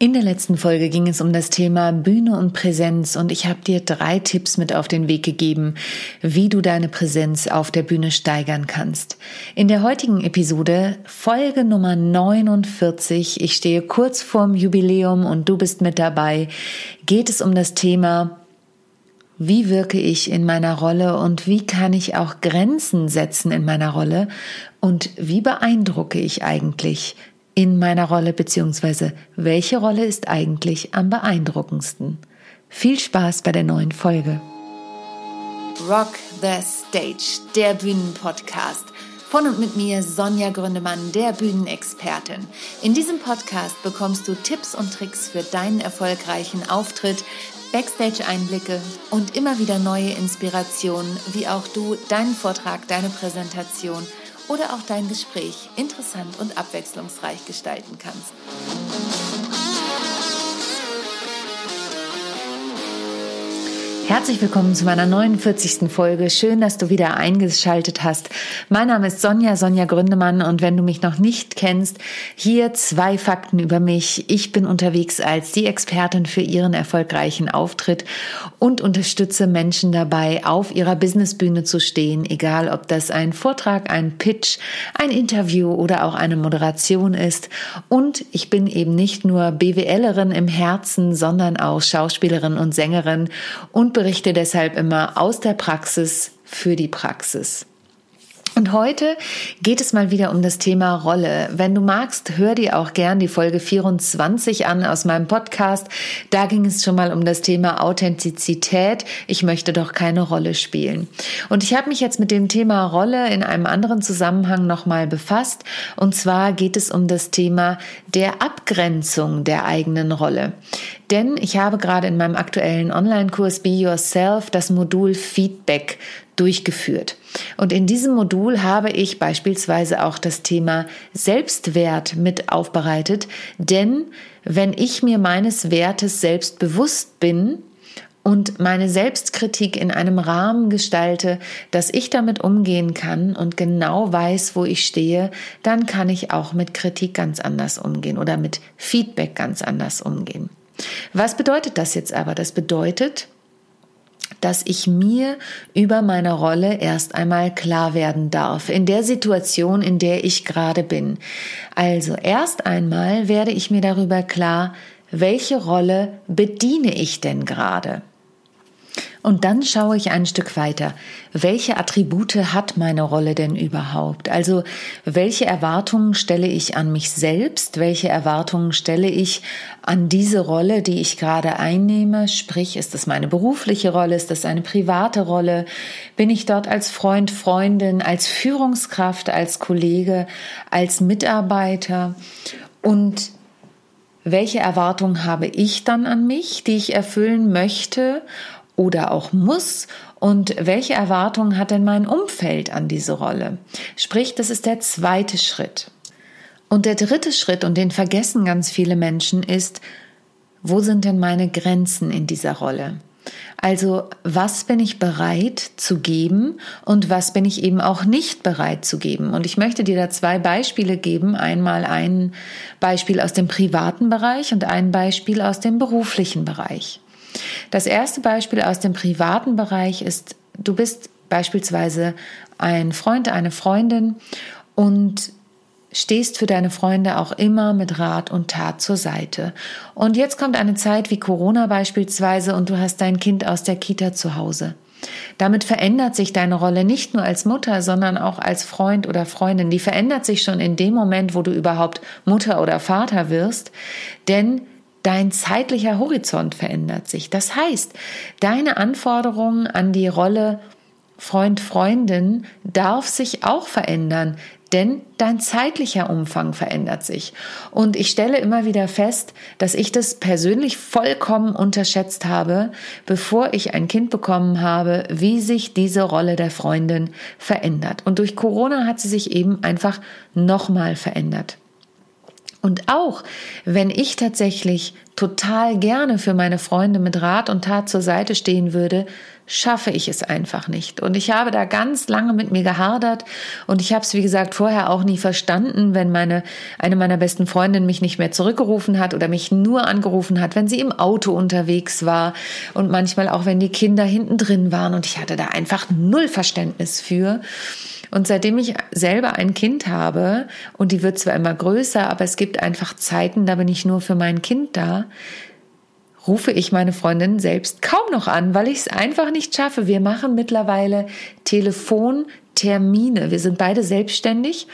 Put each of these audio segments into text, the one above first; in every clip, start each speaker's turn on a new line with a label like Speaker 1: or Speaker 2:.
Speaker 1: In der letzten Folge ging es um das Thema Bühne und Präsenz und ich habe dir drei Tipps mit auf den Weg gegeben, wie du deine Präsenz auf der Bühne steigern kannst. In der heutigen Episode, Folge Nummer 49, ich stehe kurz vorm Jubiläum und du bist mit dabei, geht es um das Thema wie wirke ich in meiner Rolle und wie kann ich auch Grenzen setzen in meiner Rolle und wie beeindrucke ich eigentlich in meiner Rolle beziehungsweise welche Rolle ist eigentlich am beeindruckendsten? Viel Spaß bei der neuen Folge.
Speaker 2: Rock the Stage, der Bühnenpodcast. Von und mit mir Sonja Gründemann, der Bühnenexpertin. In diesem Podcast bekommst du Tipps und Tricks für deinen erfolgreichen Auftritt, Backstage-Einblicke und immer wieder neue Inspirationen, wie auch du deinen Vortrag, deine Präsentation oder auch dein Gespräch interessant und abwechslungsreich gestalten kannst.
Speaker 1: Herzlich willkommen zu meiner 49. Folge. Schön, dass du wieder eingeschaltet hast. Mein Name ist Sonja, Sonja Gründemann und wenn du mich noch nicht kennst, hier zwei Fakten über mich. Ich bin unterwegs als die Expertin für ihren erfolgreichen Auftritt und unterstütze Menschen dabei, auf ihrer Businessbühne zu stehen, egal ob das ein Vortrag, ein Pitch, ein Interview oder auch eine Moderation ist. Und ich bin eben nicht nur BWLerin im Herzen, sondern auch Schauspielerin und Sängerin und berichte deshalb immer aus der Praxis für die Praxis. Und heute geht es mal wieder um das Thema Rolle. Wenn du magst, hör dir auch gern die Folge 24 an aus meinem Podcast. Da ging es schon mal um das Thema Authentizität. Ich möchte doch keine Rolle spielen. Und ich habe mich jetzt mit dem Thema Rolle in einem anderen Zusammenhang nochmal befasst. Und zwar geht es um das Thema der Abgrenzung der eigenen Rolle. Denn ich habe gerade in meinem aktuellen Online-Kurs Be Yourself das Modul Feedback durchgeführt. Und in diesem Modul habe ich beispielsweise auch das Thema Selbstwert mit aufbereitet, denn wenn ich mir meines Wertes selbst bewusst bin, und meine Selbstkritik in einem Rahmen gestalte, dass ich damit umgehen kann und genau weiß, wo ich stehe, dann kann ich auch mit Kritik ganz anders umgehen oder mit Feedback ganz anders umgehen. Was bedeutet das jetzt aber? Das bedeutet, dass ich mir über meine Rolle erst einmal klar werden darf, in der Situation, in der ich gerade bin. Also erst einmal werde ich mir darüber klar, welche Rolle bediene ich denn gerade? Und dann schaue ich ein Stück weiter. Welche Attribute hat meine Rolle denn überhaupt? Also welche Erwartungen stelle ich an mich selbst? Welche Erwartungen stelle ich an diese Rolle, die ich gerade einnehme? Sprich, ist das meine berufliche Rolle? Ist das eine private Rolle? Bin ich dort als Freund, Freundin, als Führungskraft, als Kollege, als Mitarbeiter? Und welche Erwartungen habe ich dann an mich, die ich erfüllen möchte oder auch muss und welche Erwartungen hat denn mein Umfeld an diese Rolle? Sprich, das ist der zweite Schritt. Und der dritte Schritt, und den vergessen ganz viele Menschen, ist, wo sind denn meine Grenzen in dieser Rolle? Also was bin ich bereit zu geben und was bin ich eben auch nicht bereit zu geben? Und ich möchte dir da zwei Beispiele geben. Einmal ein Beispiel aus dem privaten Bereich und ein Beispiel aus dem beruflichen Bereich. Das erste Beispiel aus dem privaten Bereich ist, du bist beispielsweise ein Freund, eine Freundin und stehst für deine Freunde auch immer mit Rat und Tat zur Seite. Und jetzt kommt eine Zeit wie Corona beispielsweise und du hast dein Kind aus der Kita zu Hause. Damit verändert sich deine Rolle nicht nur als Mutter, sondern auch als Freund oder Freundin. Die verändert sich schon in dem Moment, wo du überhaupt Mutter oder Vater wirst, denn Dein zeitlicher Horizont verändert sich. Das heißt, deine Anforderungen an die Rolle Freund, Freundin darf sich auch verändern, denn dein zeitlicher Umfang verändert sich. Und ich stelle immer wieder fest, dass ich das persönlich vollkommen unterschätzt habe, bevor ich ein Kind bekommen habe, wie sich diese Rolle der Freundin verändert. Und durch Corona hat sie sich eben einfach nochmal verändert. Und auch wenn ich tatsächlich total gerne für meine Freunde mit Rat und Tat zur Seite stehen würde, schaffe ich es einfach nicht. Und ich habe da ganz lange mit mir gehadert und ich habe es, wie gesagt, vorher auch nie verstanden, wenn meine, eine meiner besten Freundinnen mich nicht mehr zurückgerufen hat oder mich nur angerufen hat, wenn sie im Auto unterwegs war und manchmal auch, wenn die Kinder hinten drin waren und ich hatte da einfach null Verständnis für. Und seitdem ich selber ein Kind habe, und die wird zwar immer größer, aber es gibt einfach Zeiten, da bin ich nur für mein Kind da, rufe ich meine Freundin selbst kaum noch an, weil ich es einfach nicht schaffe. Wir machen mittlerweile Telefontermine. Wir sind beide selbstständig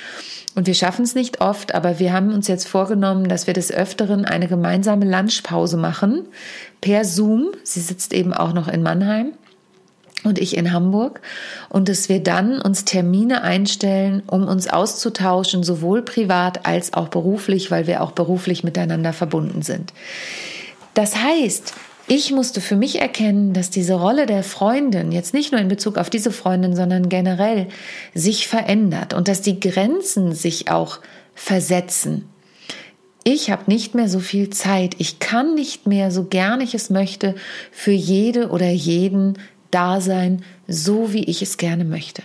Speaker 1: und wir schaffen es nicht oft, aber wir haben uns jetzt vorgenommen, dass wir des Öfteren eine gemeinsame Lunchpause machen per Zoom. Sie sitzt eben auch noch in Mannheim und ich in Hamburg und dass wir dann uns Termine einstellen, um uns auszutauschen, sowohl privat als auch beruflich, weil wir auch beruflich miteinander verbunden sind. Das heißt, ich musste für mich erkennen, dass diese Rolle der Freundin jetzt nicht nur in Bezug auf diese Freundin, sondern generell sich verändert und dass die Grenzen sich auch versetzen. Ich habe nicht mehr so viel Zeit. Ich kann nicht mehr, so gern ich es möchte, für jede oder jeden da sein, so wie ich es gerne möchte.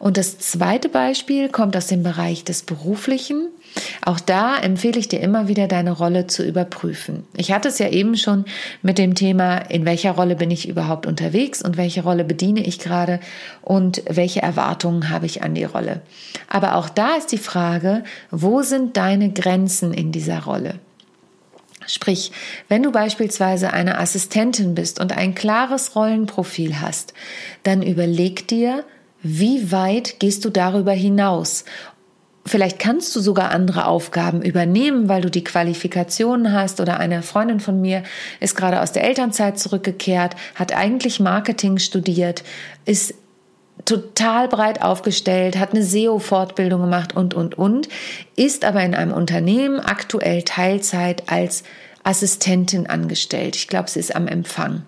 Speaker 1: Und das zweite Beispiel kommt aus dem Bereich des Beruflichen. Auch da empfehle ich dir immer wieder, deine Rolle zu überprüfen. Ich hatte es ja eben schon mit dem Thema, in welcher Rolle bin ich überhaupt unterwegs und welche Rolle bediene ich gerade und welche Erwartungen habe ich an die Rolle. Aber auch da ist die Frage, wo sind deine Grenzen in dieser Rolle? Sprich, wenn du beispielsweise eine Assistentin bist und ein klares Rollenprofil hast, dann überleg dir, wie weit gehst du darüber hinaus? Vielleicht kannst du sogar andere Aufgaben übernehmen, weil du die Qualifikationen hast oder eine Freundin von mir ist gerade aus der Elternzeit zurückgekehrt, hat eigentlich Marketing studiert, ist total breit aufgestellt, hat eine SEO-Fortbildung gemacht und, und, und, ist aber in einem Unternehmen aktuell Teilzeit als Assistentin angestellt. Ich glaube, sie ist am Empfang.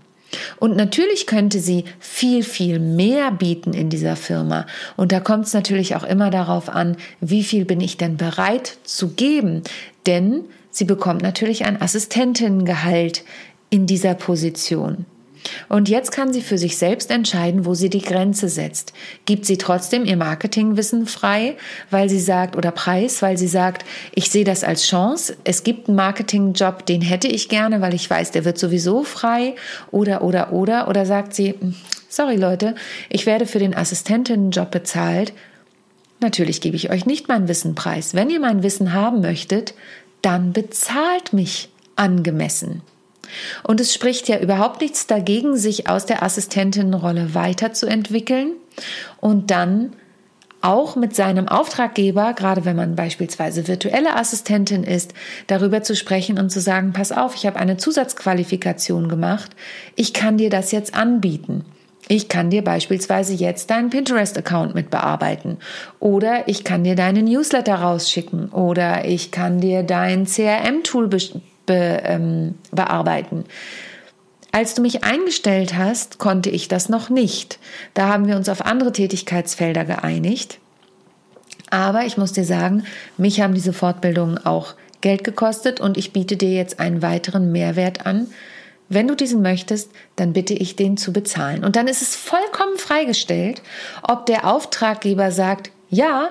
Speaker 1: Und natürlich könnte sie viel, viel mehr bieten in dieser Firma. Und da kommt es natürlich auch immer darauf an, wie viel bin ich denn bereit zu geben. Denn sie bekommt natürlich ein Assistentinnengehalt in dieser Position. Und jetzt kann sie für sich selbst entscheiden, wo sie die Grenze setzt. Gibt sie trotzdem ihr Marketingwissen frei, weil sie sagt, oder Preis, weil sie sagt, ich sehe das als Chance. Es gibt einen Marketingjob, den hätte ich gerne, weil ich weiß, der wird sowieso frei. Oder, oder, oder. Oder sagt sie, hm, sorry Leute, ich werde für den Assistentinnenjob bezahlt. Natürlich gebe ich euch nicht mein Wissen preis. Wenn ihr mein Wissen haben möchtet, dann bezahlt mich angemessen. Und es spricht ja überhaupt nichts dagegen, sich aus der Assistentinnenrolle weiterzuentwickeln und dann auch mit seinem Auftraggeber, gerade wenn man beispielsweise virtuelle Assistentin ist, darüber zu sprechen und zu sagen, pass auf, ich habe eine Zusatzqualifikation gemacht, ich kann dir das jetzt anbieten. Ich kann dir beispielsweise jetzt deinen Pinterest-Account mit bearbeiten. Oder ich kann dir deine Newsletter rausschicken. Oder ich kann dir dein CRM-Tool be, ähm, bearbeiten. Als du mich eingestellt hast, konnte ich das noch nicht. Da haben wir uns auf andere Tätigkeitsfelder geeinigt. Aber ich muss dir sagen, mich haben diese Fortbildungen auch Geld gekostet und ich biete dir jetzt einen weiteren Mehrwert an. Wenn du diesen möchtest, dann bitte ich den zu bezahlen. Und dann ist es vollkommen freigestellt, ob der Auftraggeber sagt, ja,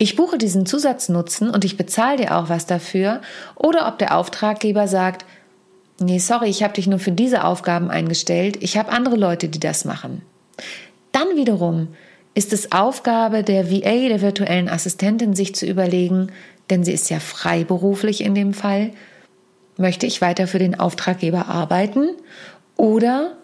Speaker 1: ich buche diesen Zusatznutzen und ich bezahle dir auch was dafür, oder ob der Auftraggeber sagt, nee, sorry, ich habe dich nur für diese Aufgaben eingestellt, ich habe andere Leute, die das machen. Dann wiederum ist es Aufgabe der VA, der virtuellen Assistentin, sich zu überlegen, denn sie ist ja freiberuflich in dem Fall, möchte ich weiter für den Auftraggeber arbeiten? Oder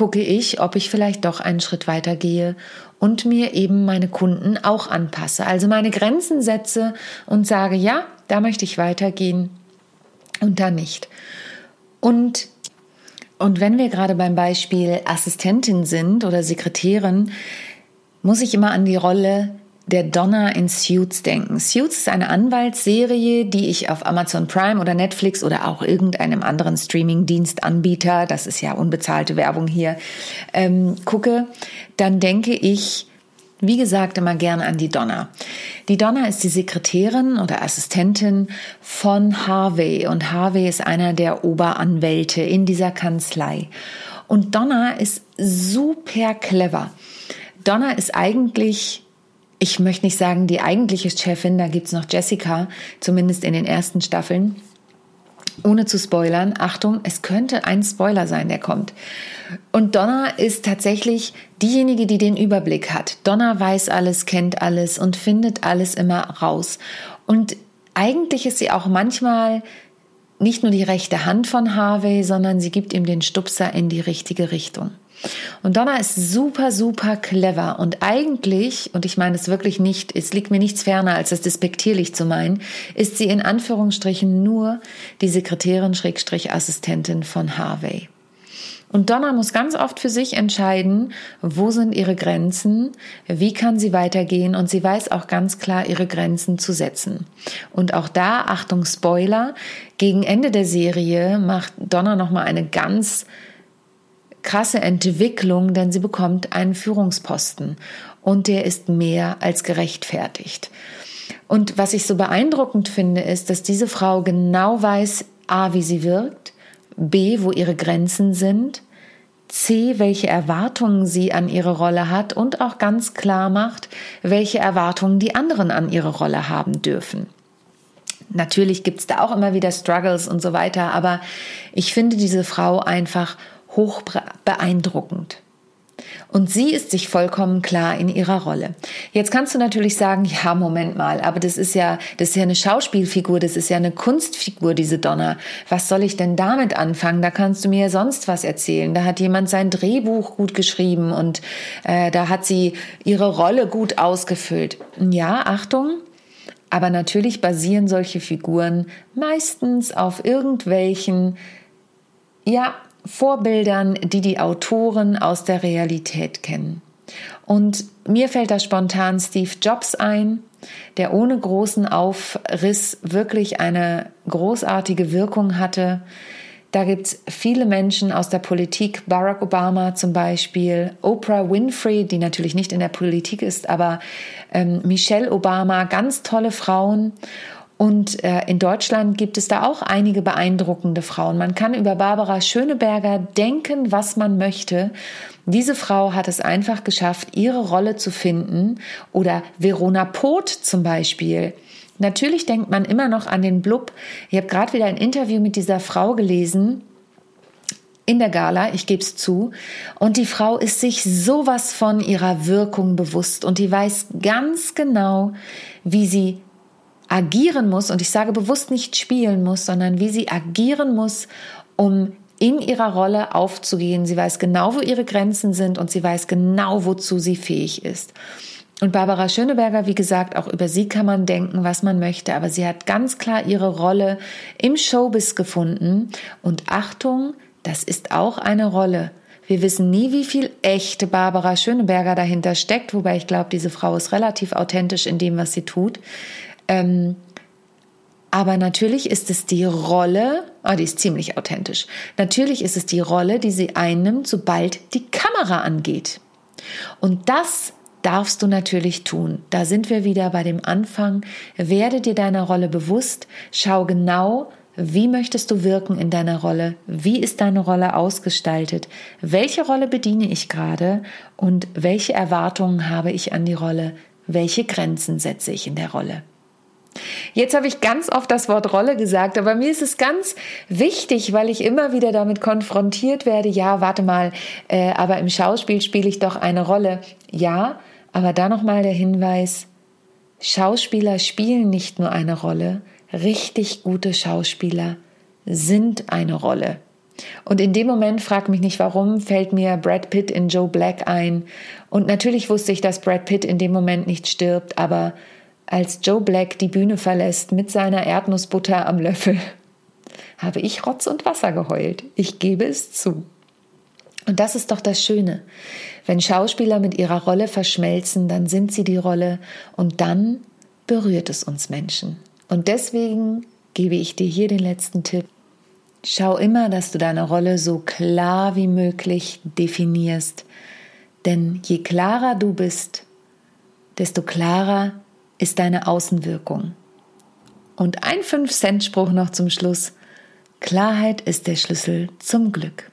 Speaker 1: gucke ich, ob ich vielleicht doch einen Schritt weiter gehe und mir eben meine Kunden auch anpasse. Also meine Grenzen setze und sage, ja, da möchte ich weitergehen und da nicht. Und, und wenn wir gerade beim Beispiel Assistentin sind oder Sekretärin, muss ich immer an die Rolle der Donna in Suits denken. Suits ist eine Anwaltsserie, die ich auf Amazon Prime oder Netflix oder auch irgendeinem anderen Streaming-Dienstanbieter, das ist ja unbezahlte Werbung hier, ähm, gucke, dann denke ich wie gesagt, immer gern an die Donna. Die Donna ist die Sekretärin oder Assistentin von Harvey und Harvey ist einer der Oberanwälte in dieser Kanzlei. Und Donna ist super clever. Donna ist eigentlich, ich möchte nicht sagen die eigentliche Chefin, da gibt's noch Jessica, zumindest in den ersten Staffeln ohne zu spoilern, Achtung, es könnte ein Spoiler sein, der kommt. Und Donna ist tatsächlich diejenige, die den Überblick hat. Donna weiß alles, kennt alles und findet alles immer raus. Und eigentlich ist sie auch manchmal nicht nur die rechte Hand von Harvey, sondern sie gibt ihm den Stupser in die richtige Richtung. Und Donna ist super, super clever und eigentlich, und ich meine es wirklich nicht, es liegt mir nichts ferner, als es despektierlich zu meinen, ist sie in Anführungsstrichen nur die Sekretärin Schrägstrich Assistentin von Harvey. Und Donna muss ganz oft für sich entscheiden, wo sind ihre Grenzen, wie kann sie weitergehen und sie weiß auch ganz klar ihre Grenzen zu setzen. Und auch da, Achtung Spoiler, gegen Ende der Serie macht Donna nochmal eine ganz krasse Entwicklung, denn sie bekommt einen Führungsposten und der ist mehr als gerechtfertigt. Und was ich so beeindruckend finde, ist, dass diese Frau genau weiß, a, wie sie wirkt, b, wo ihre Grenzen sind, c, welche Erwartungen sie an ihre Rolle hat und auch ganz klar macht, welche Erwartungen die anderen an ihre Rolle haben dürfen. Natürlich gibt es da auch immer wieder Struggles und so weiter, aber ich finde diese Frau einfach hoch beeindruckend. Und sie ist sich vollkommen klar in ihrer Rolle. Jetzt kannst du natürlich sagen, ja, Moment mal, aber das ist ja, das ist ja eine Schauspielfigur, das ist ja eine Kunstfigur, diese Donna. Was soll ich denn damit anfangen? Da kannst du mir sonst was erzählen. Da hat jemand sein Drehbuch gut geschrieben und äh, da hat sie ihre Rolle gut ausgefüllt. Ja, Achtung, aber natürlich basieren solche Figuren meistens auf irgendwelchen, ja, Vorbildern, die die Autoren aus der Realität kennen. Und mir fällt da spontan Steve Jobs ein, der ohne großen Aufriss wirklich eine großartige Wirkung hatte. Da gibt es viele Menschen aus der Politik, Barack Obama zum Beispiel, Oprah Winfrey, die natürlich nicht in der Politik ist, aber ähm, Michelle Obama, ganz tolle Frauen. Und äh, in Deutschland gibt es da auch einige beeindruckende Frauen. Man kann über Barbara Schöneberger denken, was man möchte. Diese Frau hat es einfach geschafft, ihre Rolle zu finden. Oder Verona Poth zum Beispiel. Natürlich denkt man immer noch an den Blub. Ich habe gerade wieder ein Interview mit dieser Frau gelesen in der Gala, ich gebe es zu. Und die Frau ist sich sowas von ihrer Wirkung bewusst und die weiß ganz genau, wie sie agieren muss, und ich sage bewusst nicht spielen muss, sondern wie sie agieren muss, um in ihrer Rolle aufzugehen. Sie weiß genau, wo ihre Grenzen sind und sie weiß genau, wozu sie fähig ist. Und Barbara Schöneberger, wie gesagt, auch über sie kann man denken, was man möchte, aber sie hat ganz klar ihre Rolle im Showbiz gefunden. Und Achtung, das ist auch eine Rolle. Wir wissen nie, wie viel echte Barbara Schöneberger dahinter steckt, wobei ich glaube, diese Frau ist relativ authentisch in dem, was sie tut. Ähm, aber natürlich ist es die Rolle, oh, die ist ziemlich authentisch. Natürlich ist es die Rolle, die sie einnimmt, sobald die Kamera angeht. Und das darfst du natürlich tun. Da sind wir wieder bei dem Anfang. Werde dir deiner Rolle bewusst. Schau genau, wie möchtest du wirken in deiner Rolle? Wie ist deine Rolle ausgestaltet? Welche Rolle bediene ich gerade? Und welche Erwartungen habe ich an die Rolle? Welche Grenzen setze ich in der Rolle? Jetzt habe ich ganz oft das Wort Rolle gesagt, aber mir ist es ganz wichtig, weil ich immer wieder damit konfrontiert werde, ja, warte mal, äh, aber im Schauspiel spiele ich doch eine Rolle. Ja, aber da nochmal der Hinweis, Schauspieler spielen nicht nur eine Rolle, richtig gute Schauspieler sind eine Rolle. Und in dem Moment, frag mich nicht warum, fällt mir Brad Pitt in Joe Black ein. Und natürlich wusste ich, dass Brad Pitt in dem Moment nicht stirbt, aber als Joe Black die Bühne verlässt mit seiner Erdnussbutter am Löffel, habe ich Rotz und Wasser geheult. Ich gebe es zu. Und das ist doch das Schöne. Wenn Schauspieler mit ihrer Rolle verschmelzen, dann sind sie die Rolle und dann berührt es uns Menschen. Und deswegen gebe ich dir hier den letzten Tipp. Schau immer, dass du deine Rolle so klar wie möglich definierst. Denn je klarer du bist, desto klarer ist deine Außenwirkung. Und ein 5-Cent-Spruch noch zum Schluss. Klarheit ist der Schlüssel zum Glück.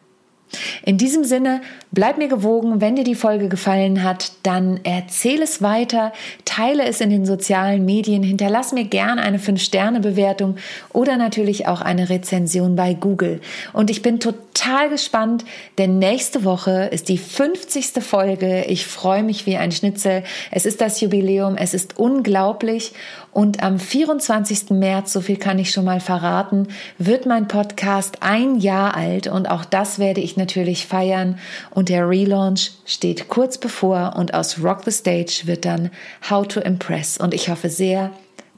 Speaker 1: In diesem Sinne, bleib mir gewogen. Wenn dir die Folge gefallen hat, dann erzähle es weiter, teile es in den sozialen Medien, hinterlass mir gern eine 5-Sterne-Bewertung oder natürlich auch eine Rezension bei Google. Und ich bin total gespannt, denn nächste Woche ist die 50. Folge. Ich freue mich wie ein Schnitzel. Es ist das Jubiläum, es ist unglaublich. Und am 24. März, so viel kann ich schon mal verraten, wird mein Podcast ein Jahr alt und auch das werde ich natürlich feiern. Und der Relaunch steht kurz bevor und aus Rock the Stage wird dann How to Impress. Und ich hoffe sehr,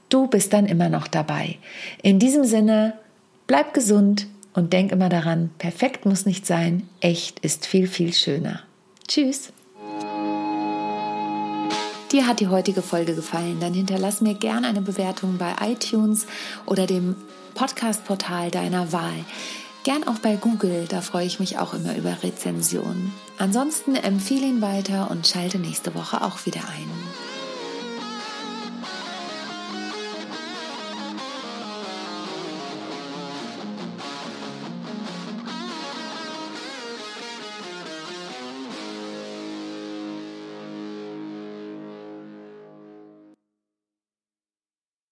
Speaker 1: du bist dann immer noch dabei. In diesem Sinne, bleib gesund und denk immer daran, perfekt muss nicht sein, echt ist viel, viel schöner. Tschüss. Dir hat die heutige Folge gefallen, dann hinterlass mir gerne eine Bewertung bei iTunes oder dem Podcast-Portal deiner Wahl. Gern auch bei Google, da freue ich mich auch immer über Rezensionen. Ansonsten empfehle ihn weiter und schalte nächste Woche auch wieder ein.